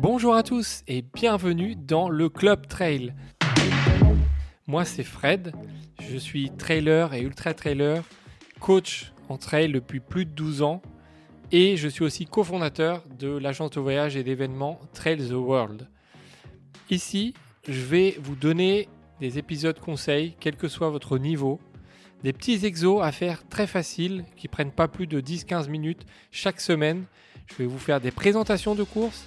Bonjour à tous et bienvenue dans le Club Trail. Moi c'est Fred, je suis trailer et ultra trailer, coach en trail depuis plus de 12 ans et je suis aussi cofondateur de l'agence de voyage et d'événements Trail the World. Ici, je vais vous donner des épisodes conseils, quel que soit votre niveau, des petits exos à faire très faciles qui prennent pas plus de 10-15 minutes chaque semaine. Je vais vous faire des présentations de courses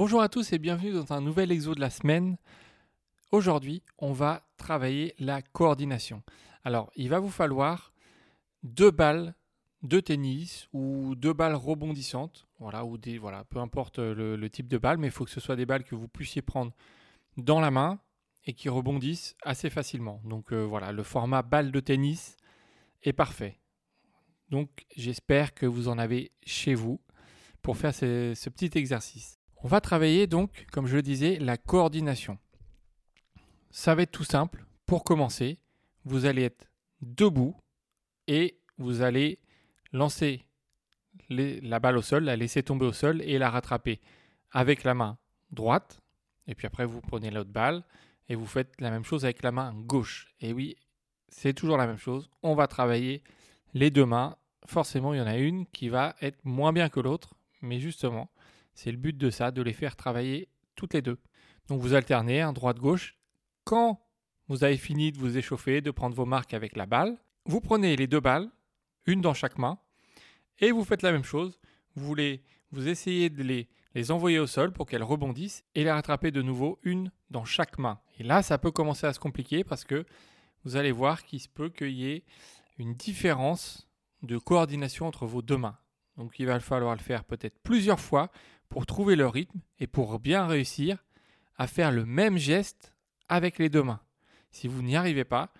Bonjour à tous et bienvenue dans un nouvel exo de la semaine. Aujourd'hui, on va travailler la coordination. Alors, il va vous falloir deux balles de tennis ou deux balles rebondissantes, voilà, ou des, voilà, peu importe le, type de balle, mais il faut que ce soit des balles que vous puissiez prendre dans la main et qui rebondissent assez facilement. Donc euh, voilà, le format balle de tennis est parfait. Donc j'espère que vous en avez chez vous pour faire ce petit exercice. On va travailler donc, comme je le disais, la coordination. Ça va être tout simple. Pour commencer, vous allez être debout et vous allez lancer la balle au sol, la laisser tomber au sol et la rattraper avec la main droite. Et puis après, vous prenez l'autre balle et vous faites la même chose avec la main gauche. Et oui, c'est toujours la même chose. On va travailler les deux mains. Forcément, il y en a une qui va être moins bien que l'autre. Mais justement, c'est le but de ça, de les faire travailler toutes les deux. Donc vous alternez, droite-gauche. Quand vous avez fini de vous échauffer, de prendre vos marques avec la balle, vous prenez les deux balles, une dans chaque main, et vous faites la même chose. Vous voulez, vous essayez de les, les envoyer au sol pour qu'elles rebondissent et les rattraper de nouveau une dans chaque main. Et là, ça peut commencer à se compliquer parce que vous allez voir qu'il se peut qu'il y ait une différence de coordination entre vos deux mains. Donc il va falloir le faire peut-être plusieurs fois pour trouver le rythme et pour bien réussir à faire le même geste avec les deux mains. Si vous n'y arrivez pas,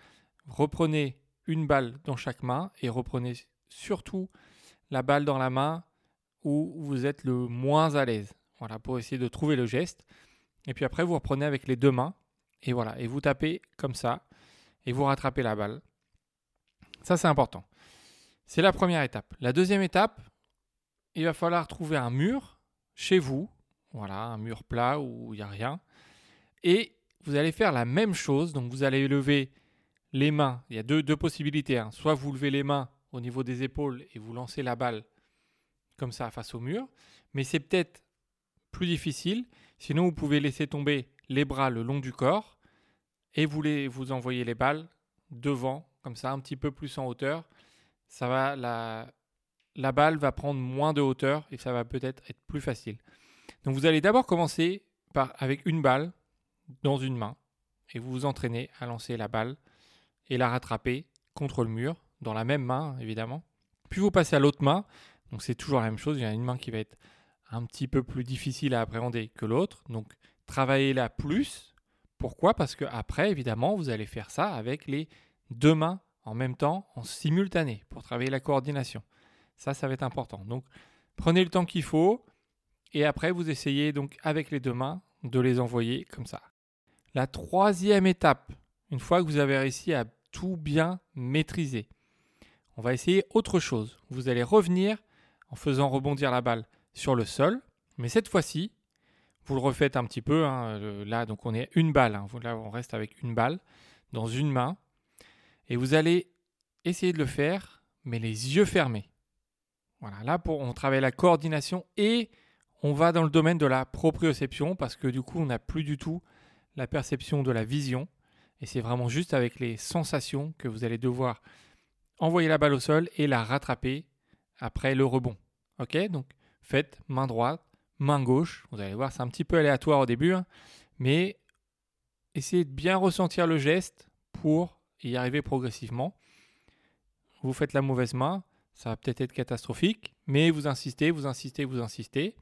reprenez une balle dans chaque main et reprenez surtout la balle dans la main où vous êtes le moins à l'aise. Voilà, pour essayer de trouver le geste. Et puis après, vous reprenez avec les deux mains et voilà, et vous tapez comme ça et vous rattrapez la balle. Ça, c'est important. C'est la première étape. La deuxième étape, il va falloir trouver un mur chez vous, voilà, un mur plat où il n'y a rien, et vous allez faire la même chose. Donc, vous allez lever les mains. Il y a deux, possibilités. hein. Soit vous levez les mains au niveau des épaules et vous lancez la balle comme ça face au mur, mais c'est peut-être plus difficile. Sinon, vous pouvez laisser tomber les bras le long du corps et vous, les, vous envoyez les balles devant, comme ça, un petit peu plus en hauteur. Ça va, la, la balle va prendre moins de hauteur et ça va peut-être être plus facile. Donc, vous allez d'abord commencer par, avec une balle dans une main et vous vous entraînez à lancer la balle et la rattraper contre le mur, dans la même main évidemment. Puis vous passez à l'autre main, donc c'est toujours la même chose, il y a une main qui va être un petit peu plus difficile à appréhender que l'autre, donc travaillez-la plus. Pourquoi? Parce que après évidemment vous allez faire ça avec les deux mains en même temps, en simultané, pour travailler la coordination. Ça, ça va être important. Donc prenez le temps qu'il faut et après vous essayez donc avec les deux mains de les envoyer comme ça. La troisième étape, une fois que vous avez réussi à tout bien maîtriser, on va essayer autre chose. Vous allez revenir en faisant rebondir la balle sur le sol, mais cette fois-ci, vous le refaites un petit peu. hein, là, donc on est une balle. hein. Là, on reste avec une balle dans une main, et vous allez essayer de le faire, mais les yeux fermés. Voilà, là, on travaille la coordination et on va dans le domaine de la proprioception parce que du coup, on n'a plus du tout la perception de la vision. Et c'est vraiment juste avec les sensations que vous allez devoir envoyer la balle au sol et la rattraper après le rebond. Ok Donc faites main droite, main gauche. Vous allez voir, c'est un petit peu aléatoire au début, hein, mais essayez de bien ressentir le geste pour y arriver progressivement. Vous faites la mauvaise main, ça va peut-être être catastrophique, mais vous insistez, vous insistez, vous insistez.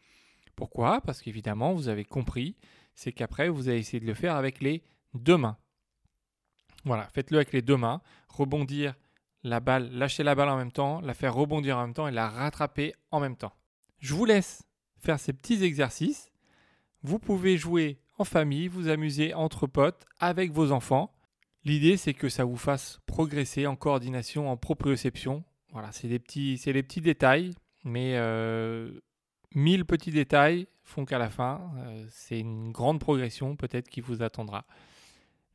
Pourquoi? Parce qu'évidemment, vous avez compris, c'est qu'après, vous allez essayer de le faire avec les deux mains. Voilà, faites-le avec les deux mains, rebondir la balle, lâcher la balle en même temps, la faire rebondir en même temps et la rattraper en même temps. Je vous laisse faire ces petits exercices. Vous pouvez jouer en famille, vous amuser entre potes, avec vos enfants. L'idée, c'est que ça vous fasse progresser en coordination, en proprioception. Voilà, c'est des petits, les petits détails, mais euh, mille petits détails font qu'à la fin, euh, c'est une grande progression peut-être qui vous attendra.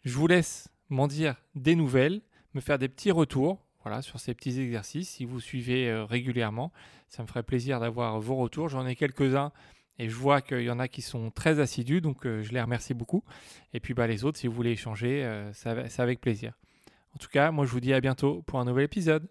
Je vous laisse m'en dire des nouvelles, me faire des petits retours voilà, sur ces petits exercices. Si vous suivez euh, régulièrement, ça me ferait plaisir d'avoir vos retours. J'en ai quelques-uns et je vois qu'il y en a qui sont très assidus, donc je les remercie beaucoup. Et puis bah, les autres, si vous voulez échanger, c'est avec plaisir. En tout cas, moi je vous dis à bientôt pour un nouvel épisode.